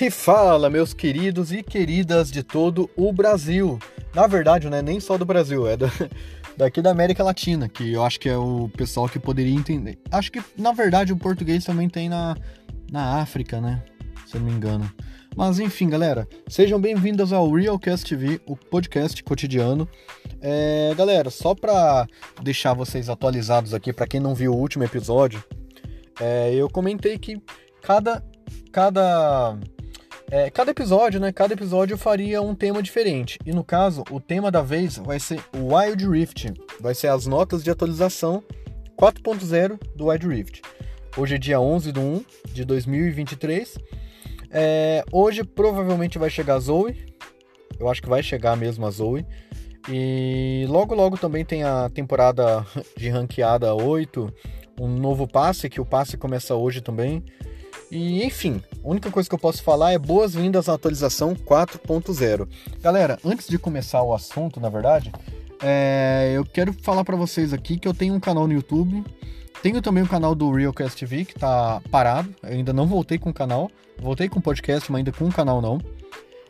E fala, meus queridos e queridas de todo o Brasil. Na verdade, não é nem só do Brasil, é daqui da América Latina, que eu acho que é o pessoal que poderia entender. Acho que, na verdade, o português também tem na, na África, né? Se eu não me engano. Mas enfim, galera, sejam bem-vindos ao Realcast TV, o podcast cotidiano. É, galera, só para deixar vocês atualizados aqui, para quem não viu o último episódio, é, eu comentei que cada cada é, cada episódio, né? Cada episódio faria um tema diferente. E no caso, o tema da vez vai ser o Wild Rift. Vai ser as notas de atualização 4.0 do Wild Rift. Hoje é dia 11 de 1 de 2023. É, hoje provavelmente vai chegar a Zoe. Eu acho que vai chegar mesmo a Zoe. E logo logo também tem a temporada de ranqueada 8, um novo passe, que o passe começa hoje também. E enfim, a única coisa que eu posso falar é boas-vindas à atualização 4.0. Galera, antes de começar o assunto, na verdade, é, eu quero falar para vocês aqui que eu tenho um canal no YouTube. Tenho também o um canal do Realcast TV, que tá parado. Eu ainda não voltei com o canal. Voltei com o podcast, mas ainda com o canal não.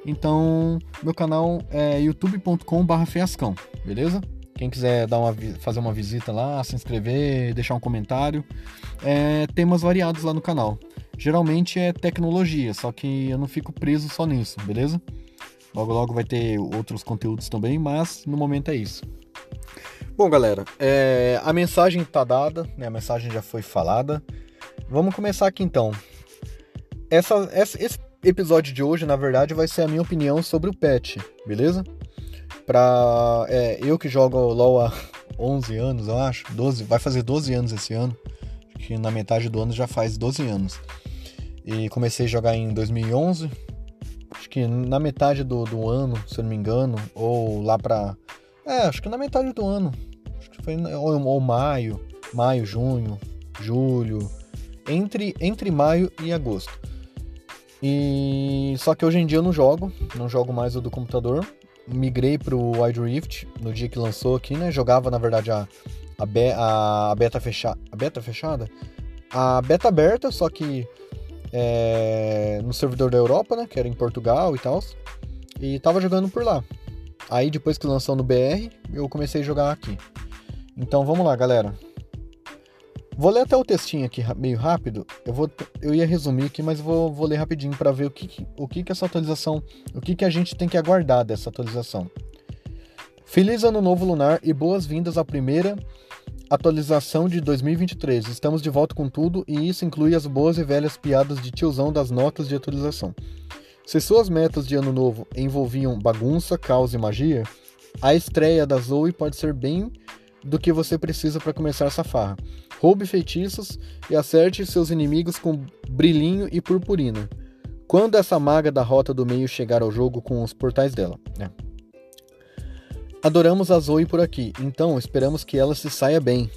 Então, meu canal é youtube.com.br fiascão, beleza? Quem quiser dar uma, fazer uma visita lá, se inscrever, deixar um comentário. É, temas variados lá no canal geralmente é tecnologia, só que eu não fico preso só nisso, beleza? Logo logo vai ter outros conteúdos também, mas no momento é isso. Bom, galera, é, a mensagem está dada, né? a mensagem já foi falada. Vamos começar aqui então. Essa, essa, esse episódio de hoje, na verdade, vai ser a minha opinião sobre o patch, beleza? Pra é, eu que jogo LoL há 11 anos, eu acho, 12, vai fazer 12 anos esse ano, que na metade do ano já faz 12 anos. E comecei a jogar em 2011. Acho que na metade do, do ano, se eu não me engano. Ou lá pra. É, acho que na metade do ano. Acho que foi. Ou, ou maio. Maio, junho, julho. Entre, entre maio e agosto. E só que hoje em dia eu não jogo, não jogo mais o do computador. Migrei pro Wide Rift no dia que lançou aqui, né? Jogava na verdade a, a, be, a, a beta fechada, a beta fechada, a beta aberta, só que é, no servidor da Europa, né? Que era em Portugal e tal. E tava jogando por lá. Aí depois que lançou no BR, eu comecei a jogar aqui. Então vamos lá, galera. Vou ler até o textinho aqui meio rápido. Eu vou, eu ia resumir aqui, mas vou, vou ler rapidinho para ver o que, o que que essa atualização, o que que a gente tem que aguardar dessa atualização. Feliz Ano Novo Lunar e boas-vindas à primeira Atualização de 2023. Estamos de volta com tudo e isso inclui as boas e velhas piadas de tiozão das notas de atualização. Se suas metas de ano novo envolviam bagunça, caos e magia, a estreia da Zoe pode ser bem do que você precisa para começar essa farra. Roube feitiços e acerte seus inimigos com brilhinho e purpurina. Quando essa maga da rota do meio chegar ao jogo com os portais dela. Né? Adoramos a Zoe por aqui, então esperamos que ela se saia bem.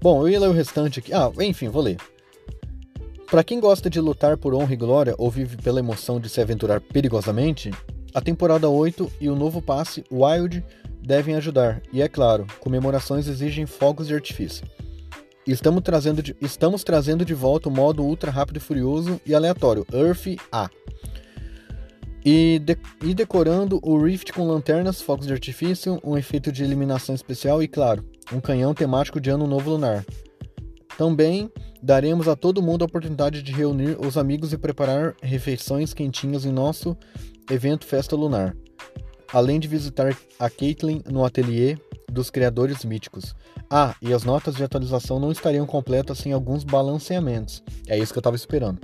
Bom, eu ia ler o restante aqui. Ah, enfim, vou ler. Para quem gosta de lutar por honra e glória ou vive pela emoção de se aventurar perigosamente, a temporada 8 e o novo passe Wild devem ajudar, e é claro, comemorações exigem fogos de artifício. Estamos trazendo de, estamos trazendo de volta o modo ultra rápido e furioso e aleatório, Earth A. E, de, e decorando o Rift com lanternas, fogos de artifício, um efeito de eliminação especial e, claro, um canhão temático de Ano Novo Lunar. Também daremos a todo mundo a oportunidade de reunir os amigos e preparar refeições quentinhas em nosso evento Festa Lunar, além de visitar a Caitlyn no ateliê dos criadores míticos. Ah, e as notas de atualização não estariam completas sem alguns balanceamentos. É isso que eu estava esperando.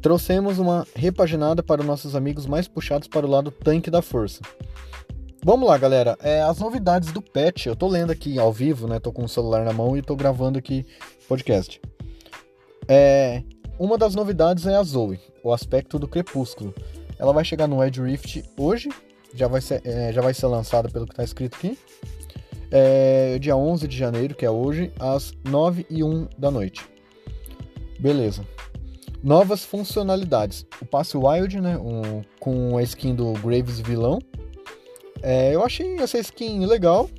Trouxemos uma repaginada para nossos amigos mais puxados para o lado tanque da força. Vamos lá, galera. É, as novidades do patch, eu tô lendo aqui ao vivo, né? Tô com o celular na mão e tô gravando aqui podcast. É, uma das novidades é a Zoe, o aspecto do crepúsculo. Ela vai chegar no Edge Rift hoje, já vai ser, é, já vai ser lançada pelo que está escrito aqui. É, dia 11 de janeiro, que é hoje, às 9 e 1 da noite. Beleza. Novas funcionalidades. O passe Wild, né? Um, com a skin do Graves vilão. É, eu achei essa skin legal.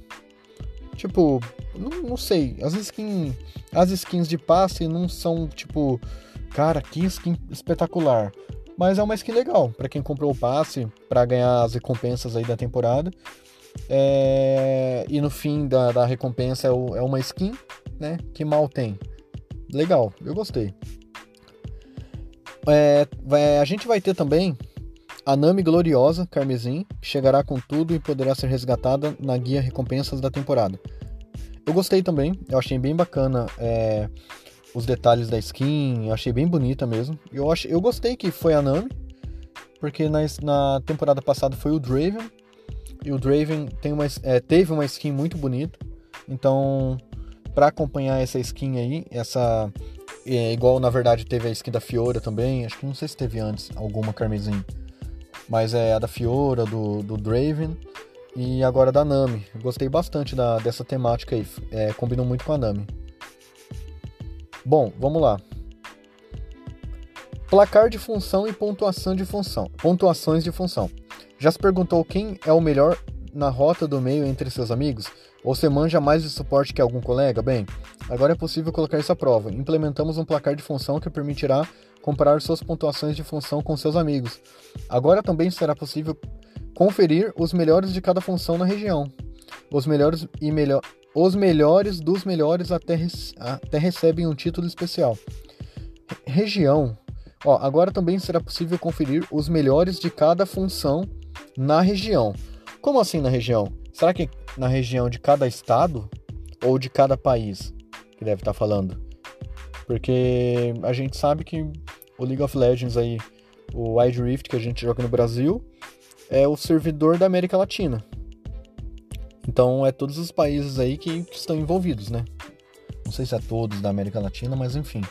Tipo, não, não sei. As skins, as skins de passe não são, tipo, cara, que skin espetacular. Mas é uma skin legal para quem comprou o passe para ganhar as recompensas aí da temporada. É... E no fim da, da recompensa é, o, é uma skin, né? Que mal tem. Legal, eu gostei. É, vai, a gente vai ter também a Nami Gloriosa Carmesim, que chegará com tudo e poderá ser resgatada na guia Recompensas da temporada. Eu gostei também, eu achei bem bacana é, os detalhes da skin, eu achei bem bonita mesmo. Eu, achei, eu gostei que foi a Nami, porque na, na temporada passada foi o Draven, e o Draven tem uma, é, teve uma skin muito bonita, então para acompanhar essa skin aí, essa é, igual na verdade teve a skin da Fiora também, acho que não sei se teve antes alguma carmesim, mas é a da Fiora, do, do Draven e agora da Nami. Gostei bastante da, dessa temática aí, é, combinou muito com a Nami. Bom, vamos lá. Placar de função e pontuação de função. Pontuações de função. Já se perguntou quem é o melhor na rota do meio entre seus amigos? Ou você manja mais de suporte que algum colega? Bem, agora é possível colocar isso à prova. Implementamos um placar de função que permitirá comparar suas pontuações de função com seus amigos. Agora também será possível conferir os melhores de cada função na região. Os melhores e melhor os melhores dos melhores até, até recebem um título especial. Região. Ó, agora também será possível conferir os melhores de cada função na região. Como assim na região? Será que na região de cada estado ou de cada país que deve estar falando? Porque a gente sabe que o League of Legends aí, o Wide Rift que a gente joga no Brasil, é o servidor da América Latina. Então é todos os países aí que, que estão envolvidos, né? Não sei se é todos da América Latina, mas enfim.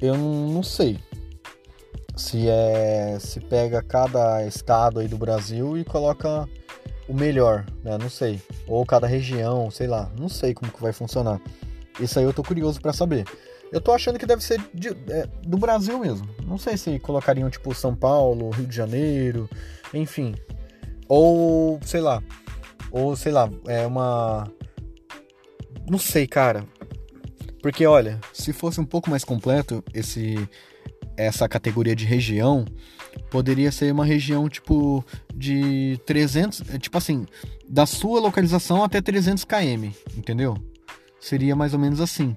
Eu não sei se é se pega cada estado aí do Brasil e coloca o melhor, né? Não sei. Ou cada região, sei lá. Não sei como que vai funcionar. Isso aí eu tô curioso para saber. Eu tô achando que deve ser de, é, do Brasil mesmo. Não sei se colocariam tipo São Paulo, Rio de Janeiro, enfim. Ou, sei lá, ou sei lá, é uma. Não sei, cara. Porque olha, se fosse um pouco mais completo esse essa categoria de região, poderia ser uma região tipo de 300, tipo assim, da sua localização até 300 km, entendeu? Seria mais ou menos assim.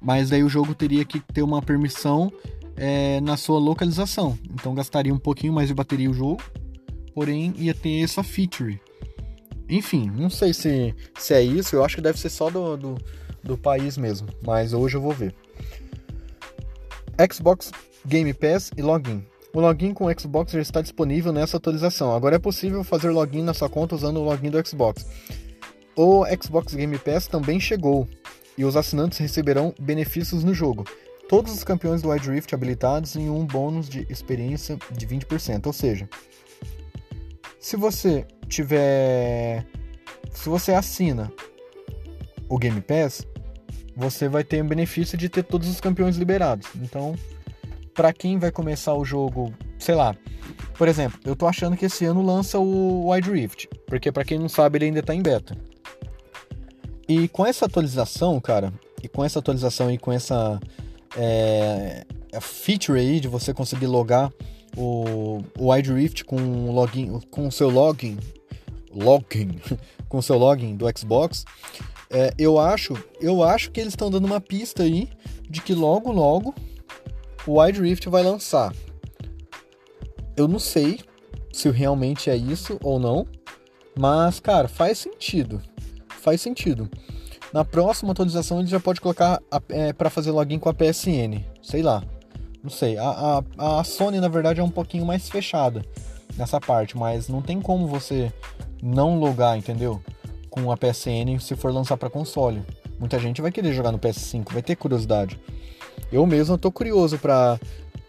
Mas daí o jogo teria que ter uma permissão é, na sua localização. Então gastaria um pouquinho mais de bateria o jogo, porém ia ter essa feature. Enfim, não sei se, se é isso, eu acho que deve ser só do, do, do país mesmo, mas hoje eu vou ver. Xbox Game Pass e login. O login com o Xbox já está disponível nessa atualização. Agora é possível fazer login na sua conta usando o login do Xbox. O Xbox Game Pass também chegou e os assinantes receberão benefícios no jogo. Todos os campeões do Wide Rift habilitados em um bônus de experiência de 20%, ou seja, se você tiver. Se você assina o Game Pass, você vai ter o benefício de ter todos os campeões liberados. Então, para quem vai começar o jogo, sei lá. Por exemplo, eu tô achando que esse ano lança o Wide Rift, porque para quem não sabe, ele ainda tá em beta. E com essa atualização, cara, e com essa atualização e com essa é, feature aí de você conseguir logar o, o Wide Rift com login, com o seu login, login, com o seu login do Xbox, é, eu acho, eu acho que eles estão dando uma pista aí de que logo, logo o Wide Rift vai lançar. Eu não sei se realmente é isso ou não, mas cara, faz sentido, faz sentido. Na próxima atualização ele já pode colocar é, para fazer login com a PSN, sei lá. Não sei. A, a, a Sony, na verdade, é um pouquinho mais fechada nessa parte, mas não tem como você não logar, entendeu? Com a PSN se for lançar para console. Muita gente vai querer jogar no PS5, vai ter curiosidade. Eu mesmo tô curioso para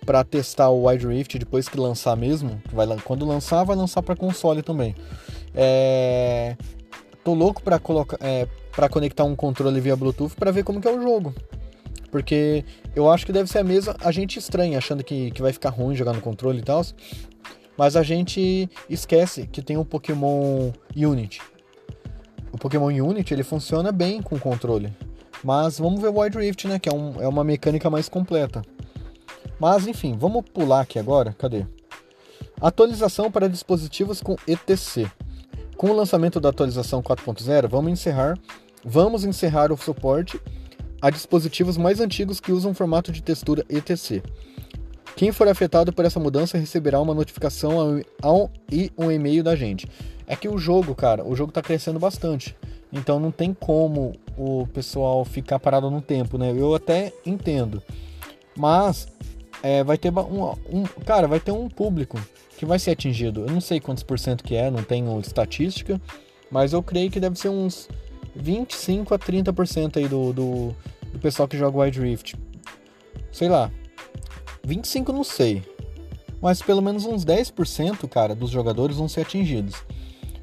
para testar o Wide Rift depois que lançar mesmo. Vai, quando lançar, vai lançar para console também. É, tô louco para colocar, é, para conectar um controle via Bluetooth para ver como que é o jogo. Porque eu acho que deve ser a mesma. A gente estranha, achando que, que vai ficar ruim jogar no controle e tal. Mas a gente esquece que tem o Pokémon Unity. O Pokémon Unity ele funciona bem com o controle. Mas vamos ver o Wide Rift, né? Que é, um, é uma mecânica mais completa. Mas enfim, vamos pular aqui agora. Cadê? Atualização para dispositivos com ETC. Com o lançamento da atualização 4.0, vamos encerrar, vamos encerrar o suporte a dispositivos mais antigos que usam formato de textura ETC. Quem for afetado por essa mudança receberá uma notificação ao, e um e-mail da gente. É que o jogo, cara, o jogo está crescendo bastante. Então não tem como o pessoal ficar parado no tempo, né? Eu até entendo. Mas é, vai ter um, um, Cara, vai ter um público que vai ser atingido. Eu não sei quantos por cento que é, não tenho estatística. Mas eu creio que deve ser uns 25 a 30% aí do, do, do pessoal que joga Wide Rift. Sei lá. 25 não sei. Mas pelo menos uns 10%, cara, dos jogadores vão ser atingidos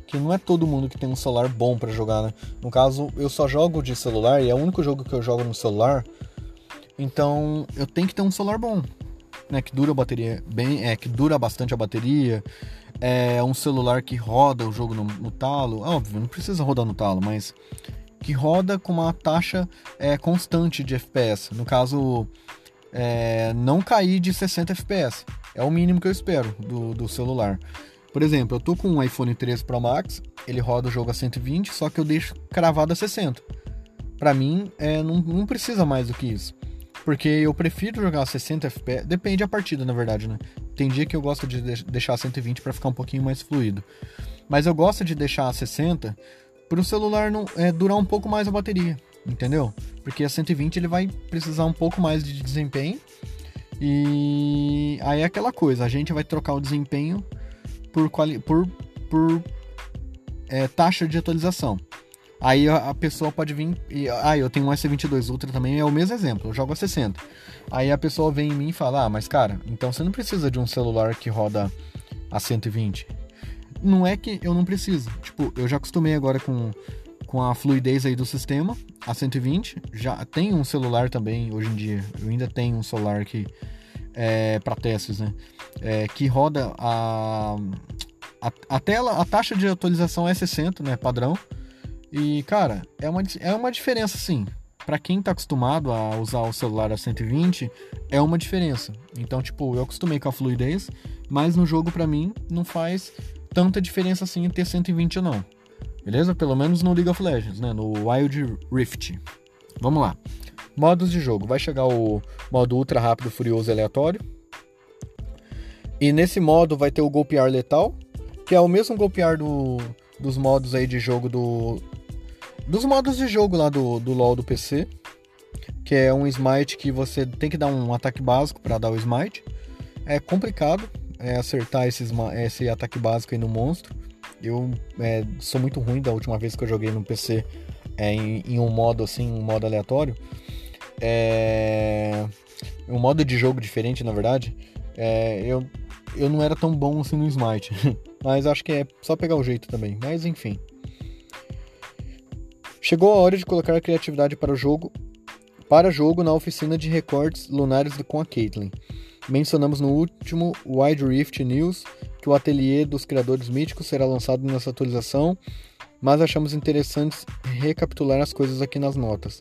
que não é todo mundo que tem um celular bom para jogar, né? No caso, eu só jogo de celular e é o único jogo que eu jogo no celular. Então, eu tenho que ter um celular bom, né, que dura a bateria bem, é que dura bastante a bateria. É um celular que roda o jogo no, no talo, óbvio, não precisa rodar no talo, mas que roda com uma taxa é, constante de FPS. No caso, é, não cair de 60 FPS. É o mínimo que eu espero do, do celular. Por exemplo, eu tô com um iPhone 13 Pro Max, ele roda o jogo a 120, só que eu deixo cravado a 60. Para mim, é, não, não precisa mais do que isso. Porque eu prefiro jogar a 60 FPS, depende da partida, na verdade, né? Tem dia que eu gosto de deixar a 120 para ficar um pouquinho mais fluido. Mas eu gosto de deixar a 60 para o celular não, é, durar um pouco mais a bateria, entendeu? Porque a 120 ele vai precisar um pouco mais de desempenho. E aí é aquela coisa, a gente vai trocar o desempenho por, quali por, por é, taxa de atualização. Aí a, pessoa pode vir e. Ah, eu tenho um S22 Ultra também, é o mesmo exemplo, eu jogo a 60. Aí a pessoa vem em mim e fala: Ah, mas cara, então você não precisa de um celular que roda a 120. Não é que eu não preciso. Tipo, eu já acostumei agora com, com a fluidez aí do sistema, a 120. Já tenho um celular também hoje em dia. Eu ainda tenho um celular que é, para testes, né? É, que roda a, a, a, tela, a taxa de atualização é 60, né? Padrão. E, cara, é uma, é uma diferença sim. Para quem tá acostumado a usar o celular a 120, é uma diferença. Então, tipo, eu acostumei com a fluidez, mas no jogo para mim não faz tanta diferença assim em ter 120 ou não. Beleza? Pelo menos no League of Legends, né? No Wild Rift. Vamos lá. Modos de jogo. Vai chegar o modo ultra rápido, furioso aleatório. E nesse modo vai ter o golpear letal, que é o mesmo golpear do, dos modos aí de jogo do. Dos modos de jogo lá do, do LoL do PC. Que é um smite que você tem que dar um ataque básico para dar o smite. É complicado é, acertar esses, esse ataque básico aí no monstro. Eu é, sou muito ruim da última vez que eu joguei no PC é, em, em um modo assim, um modo aleatório é, um modo de jogo diferente, na verdade, é, eu, eu não era tão bom assim no Smite. Mas acho que é só pegar o jeito também. Mas enfim. Chegou a hora de colocar a criatividade para o jogo para jogo na oficina de recortes lunares com a Caitlyn. Mencionamos no último Wide Rift News que o ateliê dos criadores míticos será lançado nessa atualização, mas achamos interessante recapitular as coisas aqui nas notas.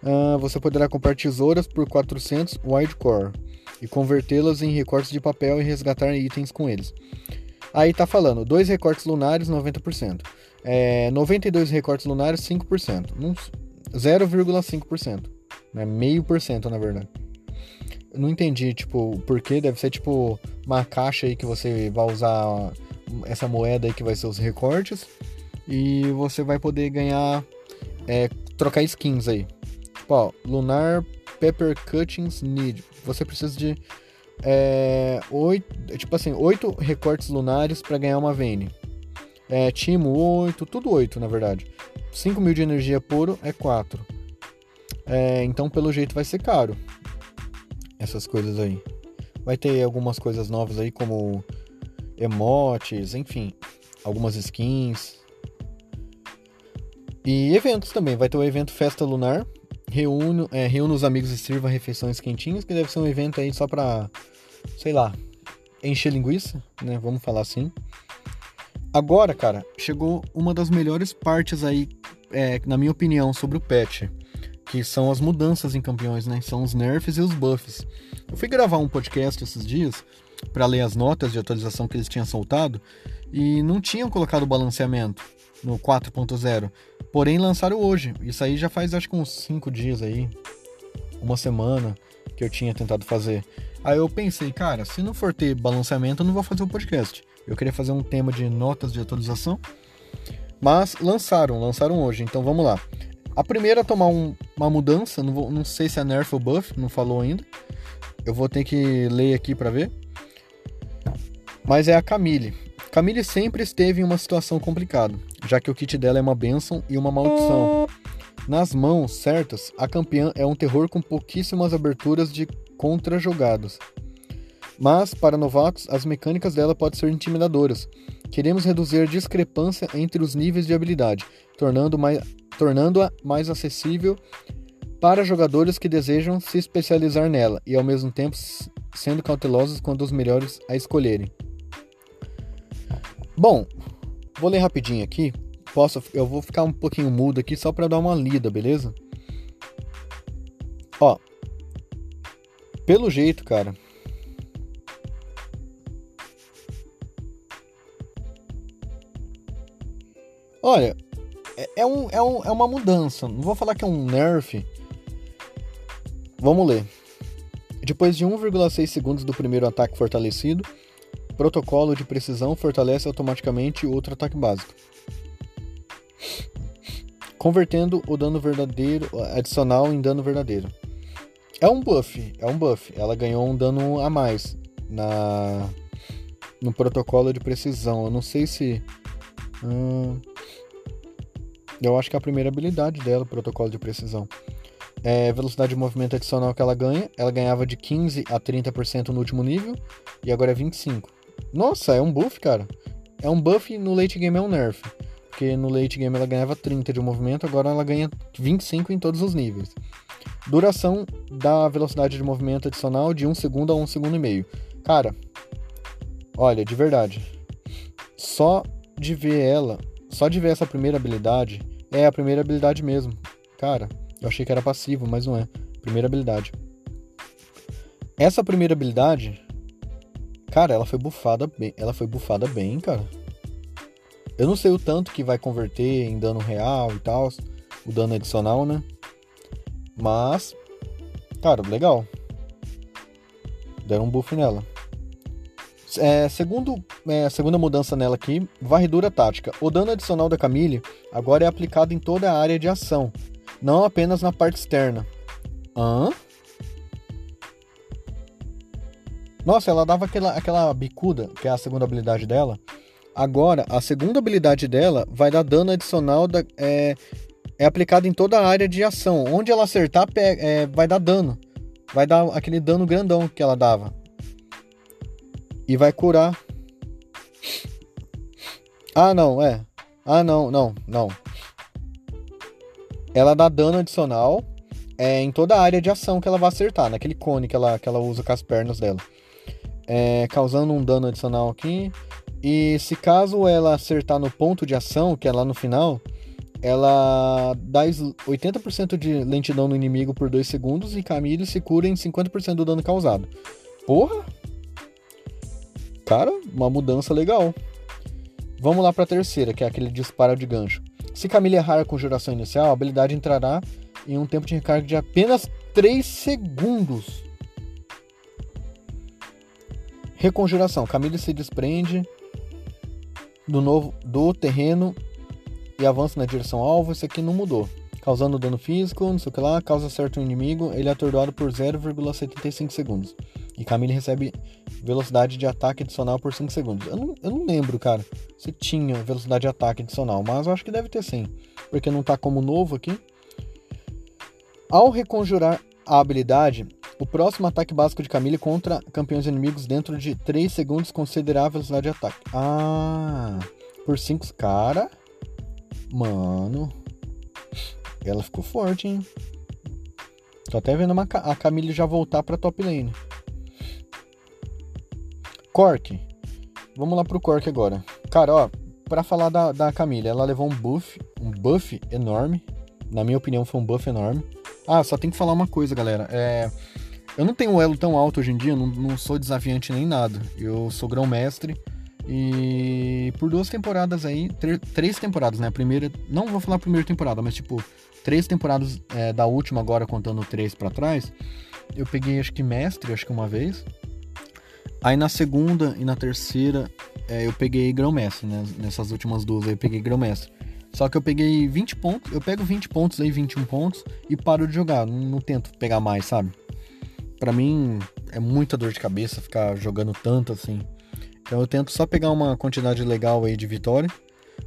Uh, você poderá comprar tesouras por 400 Wildcore e convertê-las em recortes de papel e resgatar itens com eles. Aí tá falando, dois recortes lunares, 90%. É, 92 recortes lunares, 5%. 0,5%. Né? Meio por cento, na verdade. não entendi, tipo, por que deve ser, tipo, uma caixa aí que você vai usar essa moeda aí que vai ser os recortes e você vai poder ganhar, é, trocar skins aí. Tipo, ó, Lunar Pepper Cuttings Need. Você precisa de é, oito, tipo assim, oito recortes lunares para ganhar uma Vayne. É, Timo 8, tudo 8 na verdade. 5 mil de energia puro é 4. É, então, pelo jeito, vai ser caro. Essas coisas aí. Vai ter algumas coisas novas aí, como emotes, enfim. Algumas skins. E eventos também. Vai ter o evento Festa Lunar, reúne, é, os amigos e sirva refeições quentinhas, que deve ser um evento aí só pra, sei lá, encher linguiça, né? Vamos falar assim. Agora, cara, chegou uma das melhores partes aí, é, na minha opinião, sobre o patch, que são as mudanças em campeões, né? São os nerfs e os buffs. Eu fui gravar um podcast esses dias para ler as notas de atualização que eles tinham soltado e não tinham colocado o balanceamento no 4.0. Porém, lançaram hoje. Isso aí já faz acho que uns 5 dias aí, uma semana que eu tinha tentado fazer. Aí eu pensei, cara, se não for ter balanceamento, eu não vou fazer o podcast. Eu queria fazer um tema de notas de atualização. Mas lançaram, lançaram hoje, então vamos lá. A primeira a tomar um, uma mudança, não, vou, não sei se é nerf ou buff, não falou ainda. Eu vou ter que ler aqui para ver. Mas é a Camille. Camille sempre esteve em uma situação complicada, já que o kit dela é uma bênção e uma maldição. Nas mãos certas, a campeã é um terror com pouquíssimas aberturas de contra-jogados. Mas, para novatos, as mecânicas dela podem ser intimidadoras. Queremos reduzir a discrepância entre os níveis de habilidade, tornando-a mais, tornando mais acessível para jogadores que desejam se especializar nela e, ao mesmo tempo, sendo cautelosos quando os melhores a escolherem. Bom, vou ler rapidinho aqui. Posso, eu vou ficar um pouquinho mudo aqui só para dar uma lida, beleza? Ó, pelo jeito, cara, Olha, é, é, um, é, um, é uma mudança. Não vou falar que é um nerf. Vamos ler. Depois de 1,6 segundos do primeiro ataque fortalecido, protocolo de precisão fortalece automaticamente outro ataque básico. Convertendo o dano verdadeiro adicional em dano verdadeiro. É um buff, é um buff. Ela ganhou um dano a mais na no protocolo de precisão. Eu não sei se hum, eu acho que é a primeira habilidade dela, o protocolo de precisão. É velocidade de movimento adicional que ela ganha. Ela ganhava de 15 a 30% no último nível e agora é 25. Nossa, é um buff, cara. É um buff no late game é um nerf. Porque no late game ela ganhava 30 de movimento, agora ela ganha 25 em todos os níveis. Duração da velocidade de movimento adicional de 1 segundo a 1 segundo e meio. Cara, olha, de verdade. Só de ver ela só de ver essa primeira habilidade, é a primeira habilidade mesmo. Cara, eu achei que era passivo, mas não é. Primeira habilidade. Essa primeira habilidade, cara, ela foi bufada bem, ela foi bufada bem, cara. Eu não sei o tanto que vai converter em dano real e tal, o dano adicional, né? Mas, cara, legal. Deram um buff nela. É, segundo, é, segunda mudança nela aqui, varredura tática. O dano adicional da Camille agora é aplicado em toda a área de ação, não apenas na parte externa. Hã? Nossa, ela dava aquela, aquela bicuda, que é a segunda habilidade dela. Agora, a segunda habilidade dela vai dar dano adicional, da, é, é aplicado em toda a área de ação. Onde ela acertar, é, vai dar dano. Vai dar aquele dano grandão que ela dava e vai curar. Ah, não, é. Ah, não, não, não. Ela dá dano adicional é, em toda a área de ação que ela vai acertar, naquele cone que ela, que ela usa com as pernas dela. É, causando um dano adicional aqui. E se caso ela acertar no ponto de ação, que é lá no final, ela dá 80% de lentidão no inimigo por 2 segundos e Camille se cura em 50% do dano causado. Porra! Cara, uma mudança legal. Vamos lá para a terceira, que é aquele disparo de gancho. Se Camille errar a conjuração inicial, a habilidade entrará em um tempo de recarga de apenas 3 segundos. Reconjuração. Camille se desprende do novo do terreno e avança na direção alvo. Isso aqui não mudou. Causando dano físico, não sei o que lá, causa certo inimigo, ele é atordoado por 0,75 segundos. E Camille recebe velocidade de ataque adicional por 5 segundos. Eu não, eu não lembro, cara, se tinha velocidade de ataque adicional, mas eu acho que deve ter sim, porque não tá como novo aqui. Ao reconjurar a habilidade, o próximo ataque básico de Camille contra campeões inimigos dentro de 3 segundos considerar a velocidade de ataque. Ah, por 5. Cara, mano, ela ficou forte, hein? Tô até vendo uma, a Camille já voltar pra top lane. Cork. Vamos lá pro Cork agora. Cara, ó, pra falar da, da Camila, ela levou um buff, um buff enorme. Na minha opinião, foi um buff enorme. Ah, só tem que falar uma coisa, galera. É... Eu não tenho um elo tão alto hoje em dia, não, não sou desafiante nem nada. Eu sou grão-mestre e por duas temporadas aí, três temporadas, né? A primeira, não vou falar a primeira temporada, mas tipo, três temporadas é, da última agora, contando três para trás, eu peguei acho que mestre, acho que uma vez. Aí na segunda e na terceira é, eu peguei grão-mestre, né? Nessas últimas duas aí eu peguei grão-mestre. Só que eu peguei 20 pontos, eu pego 20 pontos aí, 21 pontos e paro de jogar. Não, não tento pegar mais, sabe? Para mim é muita dor de cabeça ficar jogando tanto assim. Então eu tento só pegar uma quantidade legal aí de vitória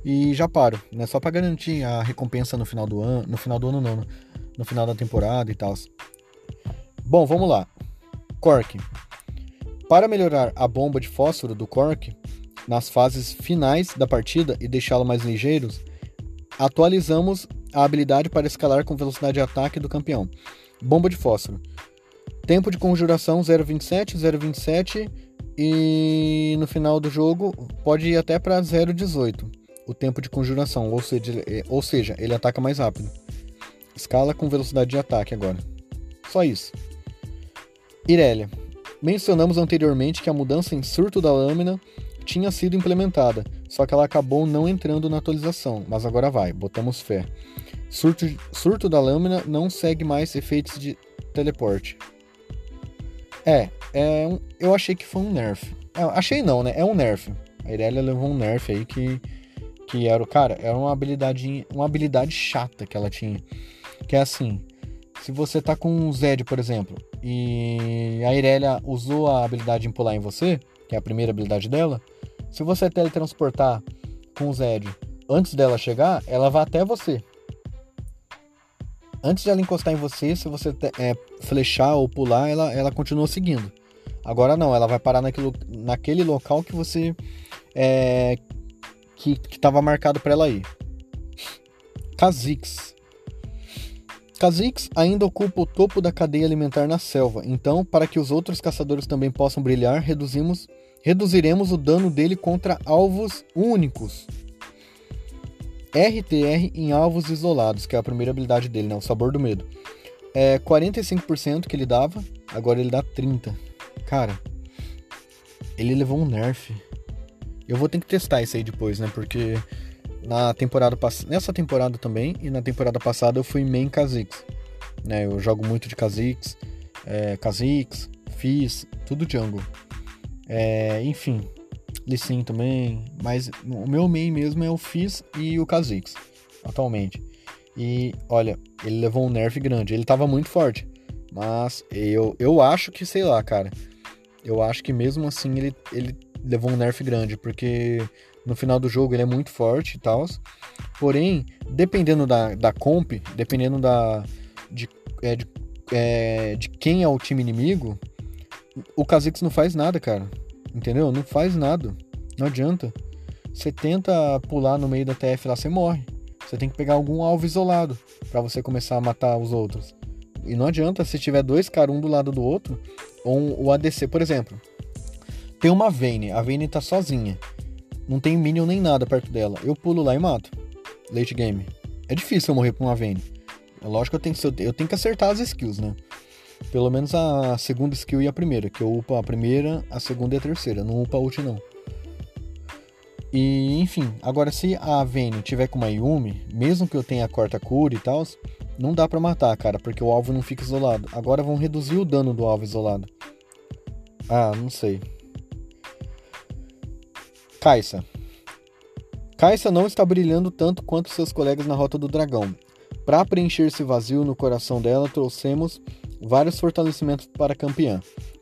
e já paro, né? Só para garantir a recompensa no final do ano, no final do ano não, no final da temporada e tal. Bom, vamos lá. Cork. Para melhorar a bomba de fósforo do Cork nas fases finais da partida e deixá-lo mais ligeiros, atualizamos a habilidade para escalar com velocidade de ataque do campeão. Bomba de fósforo. Tempo de conjuração 0.27, 0.27 e no final do jogo pode ir até para 0.18 o tempo de conjuração, ou seja, é, ou seja, ele ataca mais rápido. Escala com velocidade de ataque agora. Só isso. Irelia. Mencionamos anteriormente que a mudança em surto da lâmina tinha sido implementada, só que ela acabou não entrando na atualização, mas agora vai, botamos fé. Surto, surto da lâmina não segue mais efeitos de teleporte. É, é um, eu achei que foi um nerf. É, achei não, né? É um nerf. A Irelia levou um nerf aí que, que era o cara, era uma habilidade, uma habilidade chata que ela tinha. Que é assim, se você tá com um Zed, por exemplo, e a Irelia usou a habilidade de pular em você, que é a primeira habilidade dela, se você teletransportar com o Zed antes dela chegar, ela vai até você. Antes de ela encostar em você, se você é, flechar ou pular, ela, ela continua seguindo. Agora não, ela vai parar naquele, naquele local que você. É, que estava marcado para ela ir. Kha'Zix. Kha'Zix ainda ocupa o topo da cadeia alimentar na selva, então, para que os outros caçadores também possam brilhar, reduzimos reduziremos o dano dele contra alvos únicos. RTR em alvos isolados, que é a primeira habilidade dele, né? O sabor do medo. É 45% que ele dava, agora ele dá 30. Cara, ele levou um nerf. Eu vou ter que testar isso aí depois, né? Porque na temporada nessa temporada também e na temporada passada eu fui main Kha'Zix, né? Eu jogo muito de Kha'Zix, é, Kha'Zix, Fizz, tudo jungle. É, enfim, Lee também, mas o meu main mesmo é o Fizz e o Kha'Zix, atualmente. E olha, ele levou um nerf grande, ele tava muito forte, mas eu, eu acho que, sei lá, cara, eu acho que mesmo assim ele, ele levou um nerf grande, porque no final do jogo ele é muito forte e tal. Porém, dependendo da, da comp, dependendo da, de, é, de, é, de quem é o time inimigo, o Kha'Zix não faz nada, cara. Entendeu? Não faz nada. Não adianta. Você tenta pular no meio da TF lá, você morre. Você tem que pegar algum alvo isolado para você começar a matar os outros. E não adianta se tiver dois caras um do lado do outro, ou um, o ADC, por exemplo. Tem uma Vayne, a Vayne tá sozinha. Não tem minion nem nada perto dela. Eu pulo lá e mato. Late game. É difícil eu morrer pra uma Vayne. É lógico que eu tenho que, eu tenho que acertar as skills, né? Pelo menos a segunda skill e a primeira, que eu upo a primeira, a segunda e a terceira, não upa a ult não. E enfim, agora se a Vayne tiver com uma Yumi, mesmo que eu tenha a quarta cura e tal, não dá para matar, cara, porque o alvo não fica isolado. Agora vão reduzir o dano do alvo isolado. Ah, não sei. Kaisa. Kaisa não está brilhando tanto quanto seus colegas na Rota do Dragão. Para preencher esse vazio no coração dela, trouxemos vários fortalecimentos para campeã.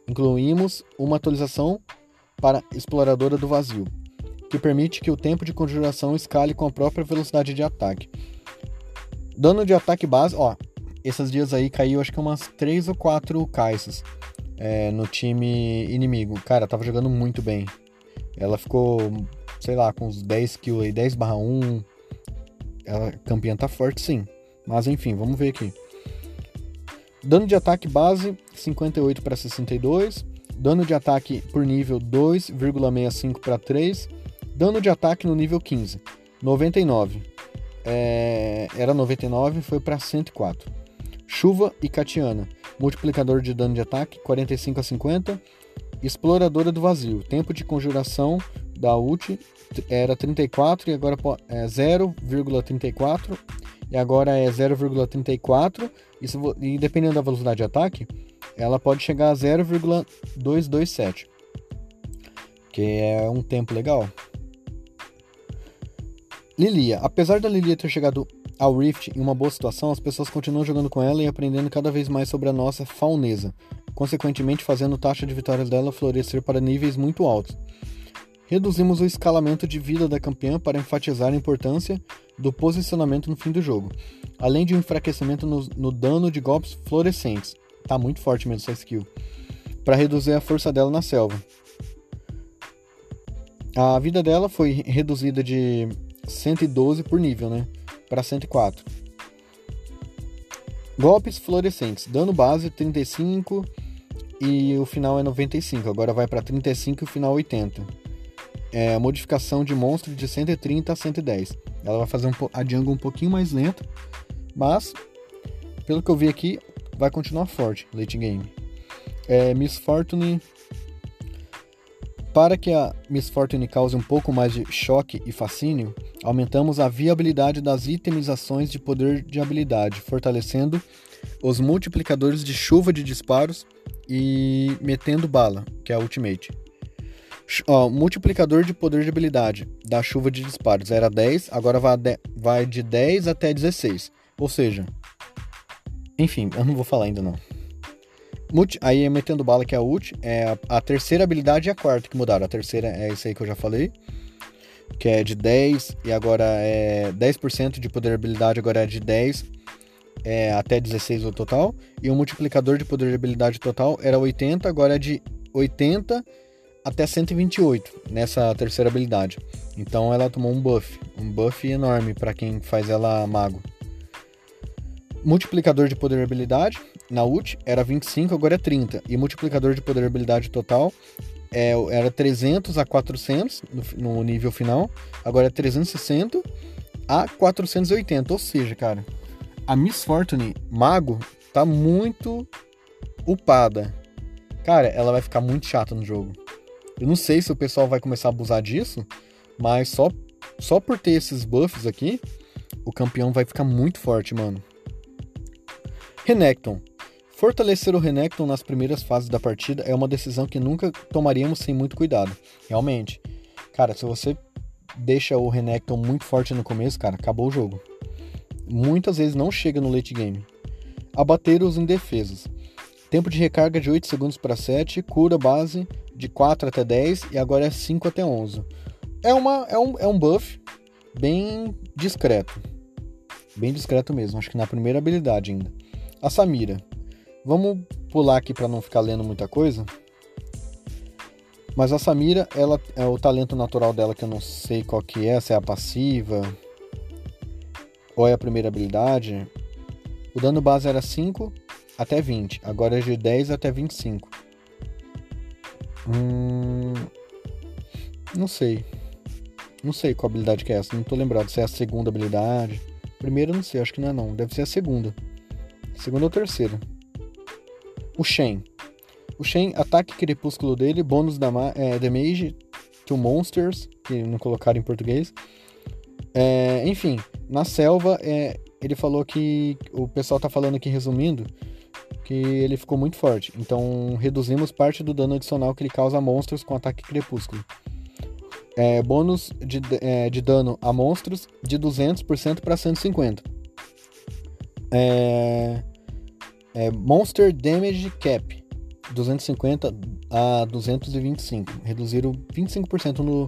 Incluímos uma atualização para Exploradora do Vazio, que permite que o tempo de conjuração escale com a própria velocidade de ataque. Dano de ataque base, ó, esses dias aí caiu acho que umas 3 ou 4 caixas é, no time inimigo. Cara, tava jogando muito bem. Ela ficou, sei lá, com uns 10 kills aí, 10 barra 1. Ela, campeã tá forte sim. Mas enfim, vamos ver aqui. Dano de ataque base 58 para 62. Dano de ataque por nível 2,65 para 3. Dano de ataque no nível 15, 99. É, era 99, foi para 104. Chuva e Catiana. Multiplicador de dano de ataque 45 a 50. Exploradora do Vazio. Tempo de conjuração da ult era 34 e agora é 0,34 e agora é 0,34 e, e dependendo da velocidade de ataque, ela pode chegar a 0,227, que é um tempo legal. Lilia. Apesar da Lilia ter chegado ao Rift em uma boa situação, as pessoas continuam jogando com ela e aprendendo cada vez mais sobre a nossa faunesa, consequentemente fazendo a taxa de vitórias dela florescer para níveis muito altos. Reduzimos o escalamento de vida da campeã para enfatizar a importância do posicionamento no fim do jogo, além de um enfraquecimento no, no dano de golpes fluorescentes. Tá muito forte mesmo essa skill. Para reduzir a força dela na selva. A vida dela foi reduzida de 112 por nível, né? Para 104. Golpes fluorescentes. Dano base 35 e o final é 95. Agora vai para 35 e o final 80. É a modificação de monstro de 130 a 110. Ela vai fazer um, a jungle um pouquinho mais lenta, mas pelo que eu vi aqui, vai continuar forte late game. É, Miss Fortune para que a Miss Fortune cause um pouco mais de choque e fascínio, aumentamos a viabilidade das itemizações de poder de habilidade, fortalecendo os multiplicadores de chuva de disparos e metendo bala, que é a Ultimate. Ó, multiplicador de poder de habilidade da chuva de disparos era 10, agora vai, de, vai de 10 até 16. Ou seja, enfim, eu não vou falar ainda não. Multi, aí metendo bala que é a ult, é a, a, terceira habilidade e a quarta que mudaram. A terceira é esse aí que eu já falei, que é de 10 e agora é 10% de poder de habilidade, agora é de 10 é, até 16 o total. E o multiplicador de poder de habilidade total era 80, agora é de 80 até 128 nessa terceira habilidade. Então ela tomou um buff, um buff enorme para quem faz ela mago. Multiplicador de poder de habilidade na ult era 25, agora é 30. E multiplicador de poder de habilidade total é, era 300 a 400 no, no nível final, agora é 360 a 480. Ou seja, cara, a Miss Fortune Mago tá muito upada. Cara, ela vai ficar muito chata no jogo. Eu não sei se o pessoal vai começar a abusar disso, mas só, só por ter esses buffs aqui, o campeão vai ficar muito forte, mano. Renekton. Fortalecer o Renekton nas primeiras fases da partida é uma decisão que nunca tomaríamos sem muito cuidado. Realmente. Cara, se você deixa o Renekton muito forte no começo, cara, acabou o jogo. Muitas vezes não chega no late game. Abater os indefesos. Tempo de recarga de 8 segundos para 7, cura base de 4 até 10 e agora é 5 até 11. É, uma, é, um, é um buff bem discreto. Bem discreto mesmo, acho que na primeira habilidade ainda. A Samira. Vamos pular aqui para não ficar lendo muita coisa. Mas a Samira, ela é o talento natural dela que eu não sei qual que é, se é a passiva ou é a primeira habilidade. O dano base era 5 até 20, agora é de 10 até 25. Hum, não sei. Não sei qual habilidade que é essa. Não tô lembrado se é a segunda habilidade. Primeira não sei, acho que não é não. Deve ser a segunda. Segunda ou terceira. O Shen. O Shen, ataque crepúsculo dele, bônus da é, damage to monsters, que não colocaram em português. É, enfim, na selva, é, ele falou que. O pessoal tá falando aqui resumindo que ele ficou muito forte. Então reduzimos parte do dano adicional que ele causa a monstros com ataque crepúsculo. É, bônus de, é, de dano a monstros de 200% para 150%. É, é, Monster Damage Cap 250 a 225. Reduziram 25% no.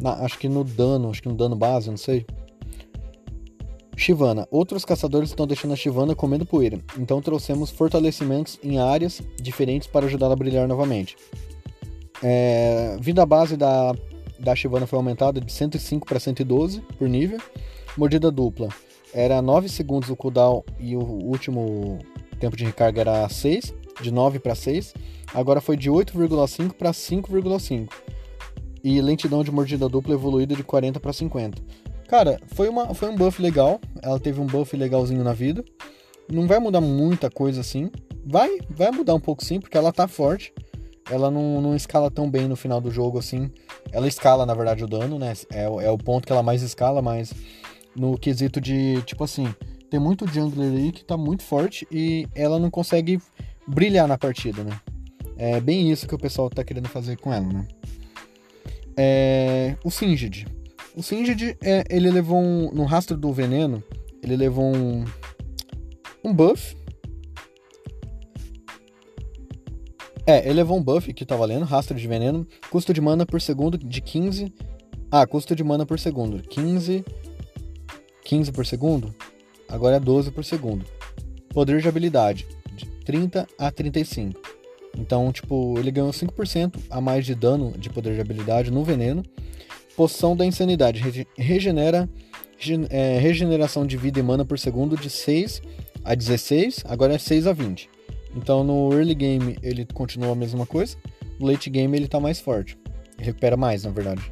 Na, acho que no dano, acho que no dano base, não sei. Shivana. Outros caçadores estão deixando a Shivana comendo poeira, então trouxemos fortalecimentos em áreas diferentes para ajudá-la a brilhar novamente. É, vida base da, da Shivana foi aumentada de 105 para 112 por nível. Mordida dupla. Era 9 segundos o cooldown e o último tempo de recarga era 6, de 9 para 6. Agora foi de 8,5 para 5,5. E lentidão de mordida dupla evoluída de 40 para 50. Cara, foi, uma, foi um buff legal. Ela teve um buff legalzinho na vida. Não vai mudar muita coisa assim. Vai, vai mudar um pouco sim, porque ela tá forte. Ela não, não escala tão bem no final do jogo assim. Ela escala, na verdade, o dano, né? É, é o ponto que ela mais escala, mas no quesito de, tipo assim, tem muito jungler aí que tá muito forte e ela não consegue brilhar na partida, né? É bem isso que o pessoal tá querendo fazer com ela, né? É, o Singed. O Singed, é, ele levou um, no rastro do veneno, ele levou um, um buff. É, ele levou um buff que tá valendo, rastro de veneno, custo de mana por segundo de 15. Ah, custo de mana por segundo, 15 15 por segundo, agora é 12 por segundo. Poder de habilidade, de 30 a 35. Então, tipo, ele ganhou 5% a mais de dano de poder de habilidade no veneno. Poção da insanidade, regenera é, regeneração de vida e mana por segundo de 6 a 16, agora é 6 a 20. Então no early game ele continua a mesma coisa, no late game ele tá mais forte. Ele recupera mais, na verdade.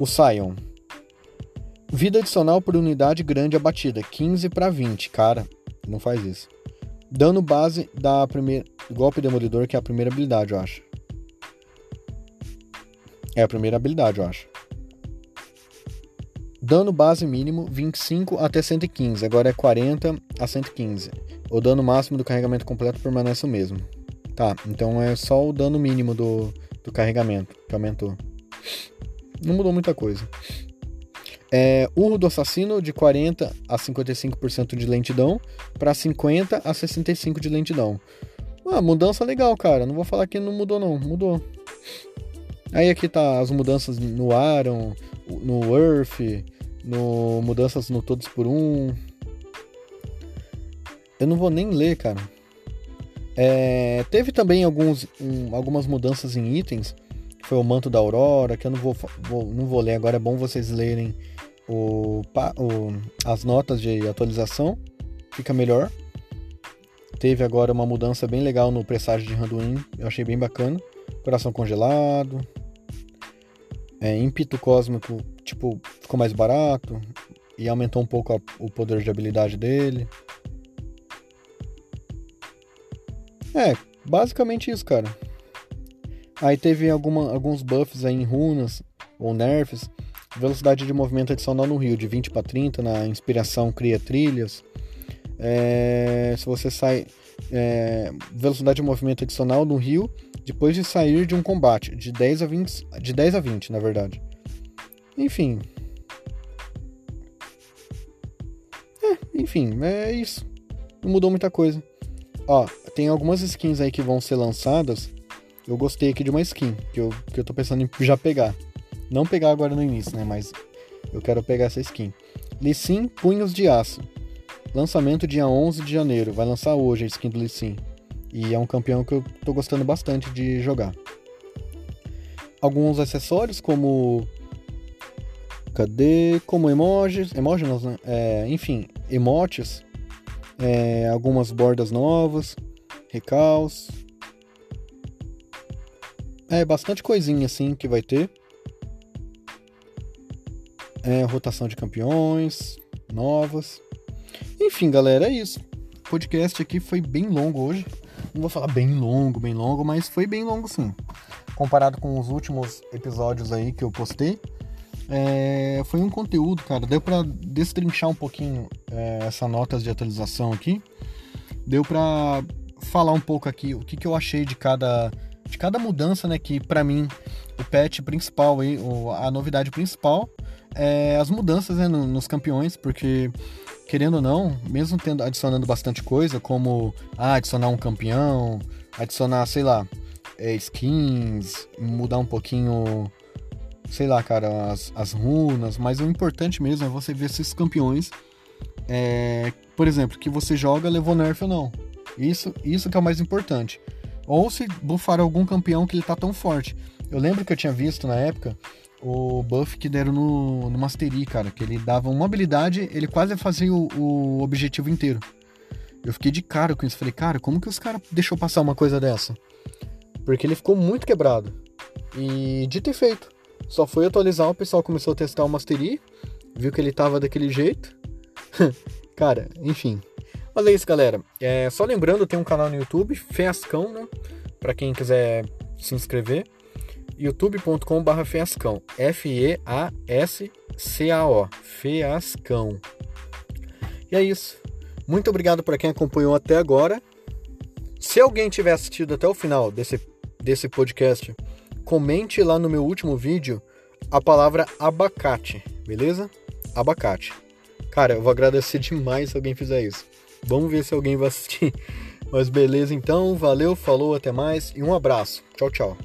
O Sion, Vida adicional por unidade grande abatida, 15 para 20. Cara, não faz isso. Dano base da primeira. Golpe demolidor, que é a primeira habilidade, eu acho. É a primeira habilidade, eu acho. Dano base mínimo 25 até 115, agora é 40 a 115. O dano máximo do carregamento completo permanece o mesmo. Tá, então é só o dano mínimo do, do carregamento que aumentou. Não mudou muita coisa. É, urro do assassino de 40 a 55% de lentidão para 50 a 65 de lentidão. Ah, mudança legal, cara. Não vou falar que não mudou não, mudou. Aí aqui tá as mudanças no Aron, no Earth, no mudanças no Todos por Um. Eu não vou nem ler, cara. É, teve também alguns, um, algumas mudanças em itens. Foi o manto da Aurora, que eu não vou, vou, não vou ler agora. É bom vocês lerem o, o, as notas de atualização, fica melhor. Teve agora uma mudança bem legal no presságio de Randuin, eu achei bem bacana. Coração congelado. É, ímpeto cósmico, tipo, ficou mais barato e aumentou um pouco a, o poder de habilidade dele. É, basicamente isso, cara. Aí teve alguma, alguns buffs aí em runas ou nerfs Velocidade de movimento adicional no rio, de 20 para 30, na inspiração cria trilhas. É, se você sai. É, velocidade de movimento adicional no rio depois de sair de um combate, de 10 a 20, de 10 a 20, na verdade. Enfim. É, enfim, é isso. Não mudou muita coisa. Ó, tem algumas skins aí que vão ser lançadas. Eu gostei aqui de uma skin que eu, que eu tô pensando em já pegar. Não pegar agora no início, né? Mas eu quero pegar essa skin. Lissin Punhos de Aço. Lançamento dia 11 de janeiro. Vai lançar hoje a skin do Lissin. E é um campeão que eu tô gostando bastante de jogar. Alguns acessórios como cadê? Como emojis, emojis, né? É, enfim, emotes, é, algumas bordas novas, recaus. É bastante coisinha assim que vai ter é, rotação de campeões novas. Enfim, galera, é isso. O podcast aqui foi bem longo hoje. Não vou falar bem longo, bem longo, mas foi bem longo sim. Comparado com os últimos episódios aí que eu postei. É, foi um conteúdo, cara. Deu para destrinchar um pouquinho é, essa de atualização aqui. Deu para falar um pouco aqui o que, que eu achei de cada de cada mudança, né? Que para mim o patch principal aí, a novidade principal é, as mudanças né, no, nos campeões, porque querendo ou não, mesmo tendo adicionando bastante coisa, como ah, adicionar um campeão, adicionar, sei lá, é, skins, mudar um pouquinho, sei lá, cara, as, as runas, mas o importante mesmo é você ver se esses campeões, é, por exemplo, que você joga levou nerf ou não. Isso, isso que é o mais importante. Ou se buffar algum campeão que ele tá tão forte. Eu lembro que eu tinha visto na época o buff que deram no, no Mastery, cara, que ele dava uma habilidade, ele quase fazia o, o objetivo inteiro. Eu fiquei de cara com isso. Falei, cara, como que os caras deixou passar uma coisa dessa? Porque ele ficou muito quebrado. E de ter feito. Só foi atualizar, o pessoal começou a testar o Mastery, viu que ele tava daquele jeito. cara, enfim. Mas é isso, galera. É, só lembrando, tem um canal no YouTube, Feascão, né? Pra quem quiser se inscrever. youtube.com.br Feascão. F-E-A-S-C-A-O. Feascão. E é isso. Muito obrigado para quem acompanhou até agora. Se alguém tiver assistido até o final desse, desse podcast, comente lá no meu último vídeo a palavra abacate, beleza? Abacate. Cara, eu vou agradecer demais se alguém fizer isso. Vamos ver se alguém vai assistir. Mas beleza, então, valeu, falou, até mais e um abraço. Tchau, tchau.